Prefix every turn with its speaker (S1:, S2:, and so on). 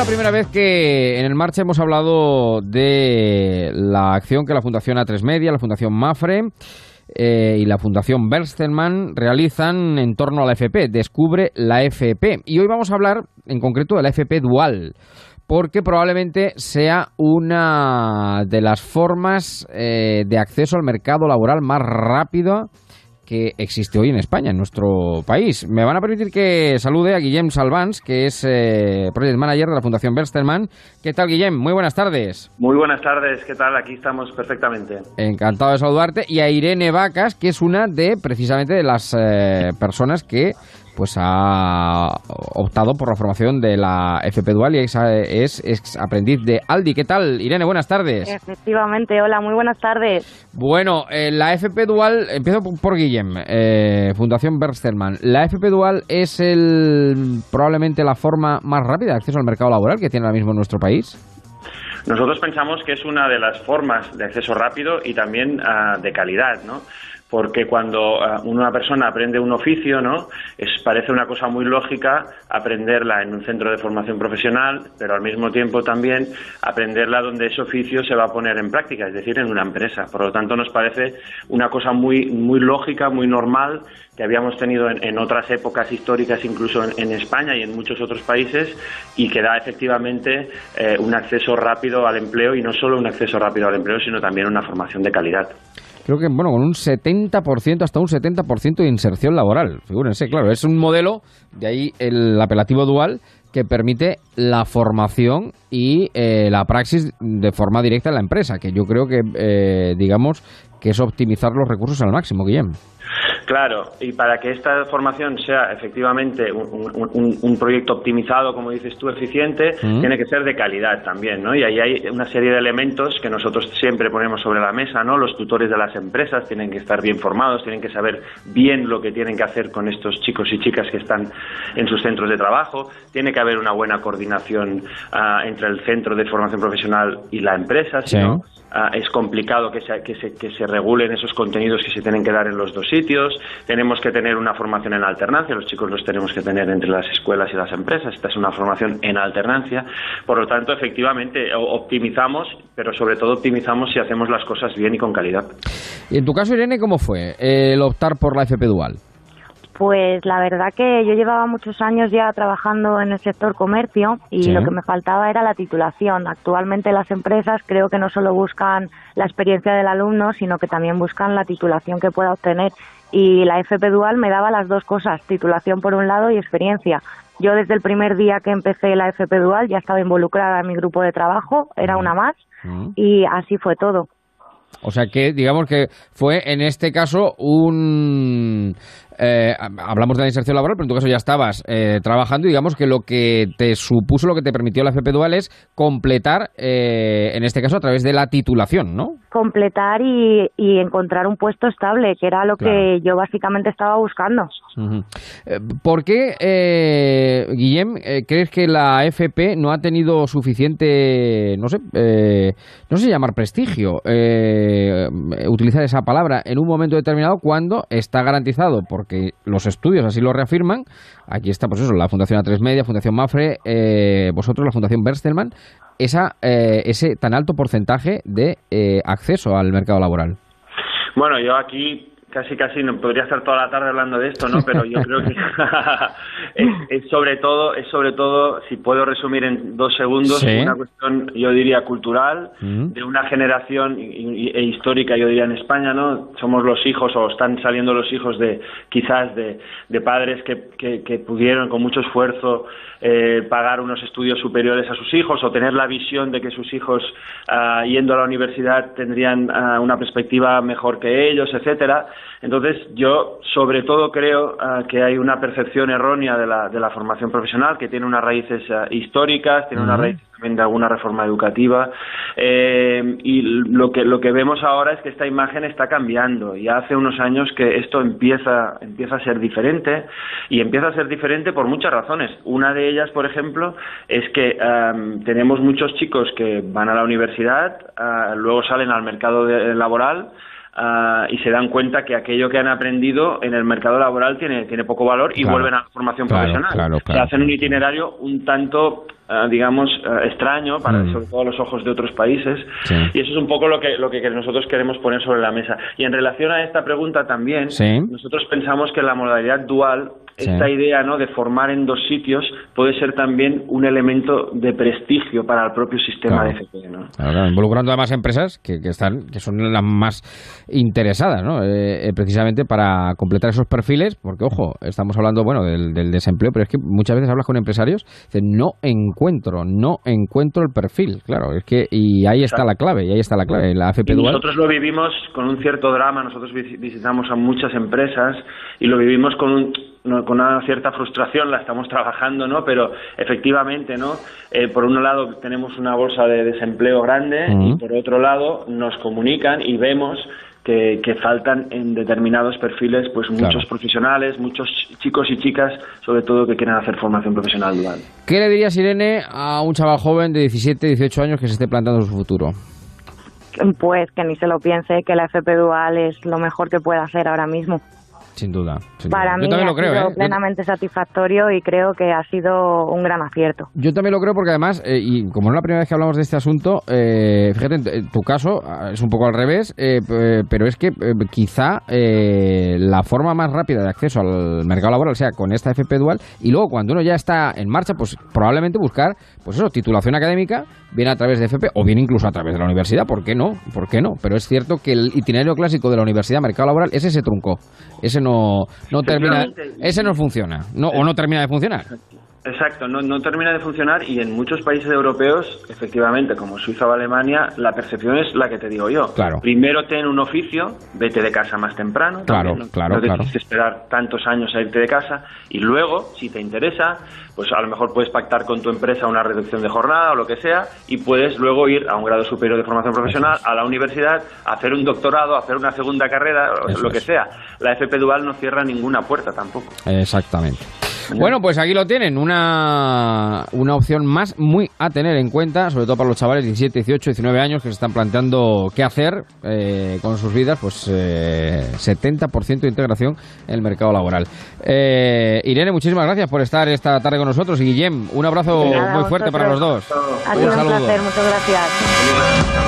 S1: la primera vez que en el marcha hemos hablado de la acción que la Fundación A3 Media, la Fundación Mafre eh, y la Fundación Berstenman realizan en torno a la FP. Descubre la FP. Y hoy vamos a hablar en concreto de la FP Dual porque probablemente sea una de las formas eh, de acceso al mercado laboral más rápido que existe hoy en España, en nuestro país. Me van a permitir que salude a Guillem Salvans, que es eh, Project Manager de la Fundación Bersterman. ¿Qué tal, Guillem? Muy buenas tardes.
S2: Muy buenas tardes, ¿qué tal? Aquí estamos perfectamente.
S1: Encantado de saludarte. Y a Irene Vacas, que es una de, precisamente, de las eh, personas que pues ha optado por la formación de la FP Dual y es, es, aprendiz de Aldi. ¿Qué tal, Irene? Buenas tardes.
S3: Efectivamente, hola, muy buenas tardes.
S1: Bueno, eh, la FP Dual, empiezo por Guillem, eh, Fundación Bersterman. ¿La FP Dual es el probablemente la forma más rápida de acceso al mercado laboral que tiene ahora mismo en nuestro país?
S2: Nosotros pensamos que es una de las formas de acceso rápido y también ah, de calidad, ¿no? Porque cuando ah, una persona aprende un oficio, ¿no? Es, parece una cosa muy lógica aprenderla en un centro de formación profesional, pero al mismo tiempo también aprenderla donde ese oficio se va a poner en práctica, es decir, en una empresa. Por lo tanto, nos parece una cosa muy, muy lógica, muy normal, que habíamos tenido en, otras épocas históricas, incluso en, España y en muchos otros países, y que da efectivamente eh, un acceso rápido al empleo, y no solo un acceso rápido al empleo, sino también una formación de calidad
S1: creo que bueno, con un 70%, hasta un 70% de inserción laboral. Figúrense, claro, es un modelo, de ahí el apelativo dual, que permite la formación y eh, la praxis de forma directa en la empresa, que yo creo que, eh, digamos, que es optimizar los recursos al máximo, Guillem.
S2: Claro, y para que esta formación sea efectivamente un, proyecto optimizado, como dices tú, eficiente, tiene que ser de calidad también, ¿no? Y ahí hay una serie de elementos que nosotros siempre ponemos sobre la mesa, ¿no? Los tutores de las empresas tienen que estar bien formados, tienen que saber bien lo que tienen que hacer con estos chicos y chicas que están en sus centros de trabajo, tiene que haber una buena coordinación ah, entre el centro de formación profesional y la empresa, ¿sí? Ah, es complicado que se, que, se, que se regulen esos contenidos que se tienen que dar en los dos sitios, tenemos que tener una formación en alternancia, los chicos los tenemos que tener entre las escuelas y las empresas, esta es una formación en alternancia, por lo tanto, efectivamente, optimizamos, pero sobre todo optimizamos si hacemos las cosas bien y con calidad.
S1: ¿Y en tu caso, Irene, cómo fue el optar por la FP Dual?
S3: Pues la verdad que yo llevaba muchos años ya trabajando en el sector comercio y lo que me faltaba era la titulación. Actualmente las empresas creo que no solo buscan la experiencia del alumno, sino que también buscan la titulación que pueda obtener. Y la FP Dual me daba las dos cosas, titulación por un lado y experiencia. Yo desde el primer día que empecé la FP Dual ya estaba involucrada en mi grupo de trabajo, era una más, y así fue todo.
S1: O sea que, digamos que fue en este caso un eh, hablamos de la inserción laboral, pero en tu caso ya estabas eh, trabajando y digamos que lo que te supuso, lo que te permitió la FP Dual es completar, eh, en este caso a través de la titulación, ¿no?
S3: Completar y, encontrar un puesto estable, que era lo que yo básicamente estaba buscando.
S1: ¿Por qué, Guillem, crees que la FP no ha tenido suficiente, no sé, no sé llamar prestigio, utilizar esa palabra en un momento determinado cuando está garantizado por que los estudios así lo reafirman. Aquí está, pues eso, la Fundación A3 Media, Fundación Mafre, eh, vosotros, la Fundación Berstelman, esa, eh, ese tan alto porcentaje de eh, acceso al mercado laboral.
S2: Bueno, yo aquí casi casi no podría estar toda la tarde hablando de esto, ¿no? Pero yo creo que es, sobre todo, es sobre todo, si puedo resumir en dos segundos, una cuestión, yo diría, cultural, mm. de una generación e histórica, yo diría, en España, ¿no? Somos los hijos, o están saliendo los hijos de, quizás, de, de padres que, que, pudieron con mucho esfuerzo eh, pagar unos estudios superiores a sus hijos, o tener la visión de que sus hijos, ah, yendo a la universidad, tendrían ah, una perspectiva mejor que ellos, etcétera entonces, yo sobre todo creo ah, que hay una percepción errónea de la, de la formación profesional que tiene unas raíces ah, históricas, tiene unas raíces también de alguna reforma educativa eh, y lo que lo que vemos ahora es que esta imagen está cambiando y hace unos años que esto empieza empieza a ser diferente y empieza a ser diferente por muchas razones. Una de ellas, por ejemplo, es que tenemos muchos chicos que van a la universidad, ah, luego salen al mercado laboral Ah, y se dan cuenta que aquello que han aprendido en el mercado laboral tiene, tiene poco valor y vuelven a la formación profesional. Se hacen un itinerario un tanto ah, digamos, ah, extraño, para, mm. sobre todo a los ojos de otros países. Y eso es un poco lo que, lo que nosotros queremos poner sobre la mesa. Y en relación a esta pregunta también, nosotros pensamos que la modalidad dual esta idea ¿no? de formar en dos sitios puede ser también un elemento de prestigio para el propio sistema de FP. ¿no?
S1: involucrando además empresas que, que, están, que son las más interesadas ¿no? Eh, eh, precisamente para completar esos perfiles, porque ojo, estamos hablando bueno del, desempleo, pero es que muchas veces hablas con empresarios, dicen no encuentro, no encuentro el perfil, claro, es que y ahí está la clave, y ahí está la clave, la AFP dual.
S2: Nosotros lo vivimos con un cierto drama, nosotros visitamos a muchas empresas y lo vivimos con un con una cierta frustración la estamos trabajando, ¿no? Pero efectivamente, ¿no? Eh, por un lado tenemos una bolsa de desempleo grande y por otro lado nos comunican y vemos que, faltan en determinados perfiles pues muchos profesionales, muchos chicos y chicas, sobre todo que quieren hacer formación profesional dual.
S1: ¿Qué le dirías, Irene, a un chaval joven de 17, 18 años que se esté planteando su futuro?
S3: Pues que ni se lo piense, que la FP Dual es lo mejor que puede hacer ahora mismo.
S1: Sin duda.
S3: Para mí ha sido ¿eh? plenamente satisfactorio y creo que ha sido un gran acierto.
S1: Yo también lo creo porque además, eh, y como no es la primera vez que hablamos de este asunto, eh, fíjate, en tu caso ah, es un poco al revés, pero es que quizá la forma más rápida de acceso al mercado laboral sea con esta FP dual y luego cuando uno ya está en marcha, pues probablemente buscar, pues eso, titulación académica, viene a través de FP o bien incluso a través de la universidad, ¿por qué no? ¿Por qué no? Pero es cierto que el itinerario clásico de la universidad, mercado laboral, ese se truncó. Ese no, no termina, ese no funciona, no, o no termina de funcionar.
S2: Exacto, no, no termina de funcionar y en muchos países europeos, efectivamente, como Suiza o Alemania, la percepción es la que te digo yo.
S1: Claro.
S2: Primero ten un oficio, vete de casa más temprano.
S1: Claro,
S2: no,
S1: claro,
S2: no
S1: tienes
S2: que esperar tantos años a irte de casa y luego, si te interesa, pues a lo mejor puedes pactar con tu empresa una reducción de jornada o lo que sea y puedes luego ir a un grado superior de formación profesional, a la universidad, hacer un doctorado, hacer una segunda carrera, lo que sea. La FP Dual no cierra ninguna puerta tampoco.
S1: Exactamente. Bueno, pues aquí lo tienen, una, una opción más muy a tener en cuenta, sobre todo para los chavales de 17, 18, 19 años que se están planteando qué hacer eh, con sus vidas, pues eh, 70% de integración en el mercado laboral. Eh, Irene, muchísimas gracias por estar esta tarde con nosotros y Guillem, un abrazo muy fuerte para los dos.
S3: un, un placer, muchas gracias.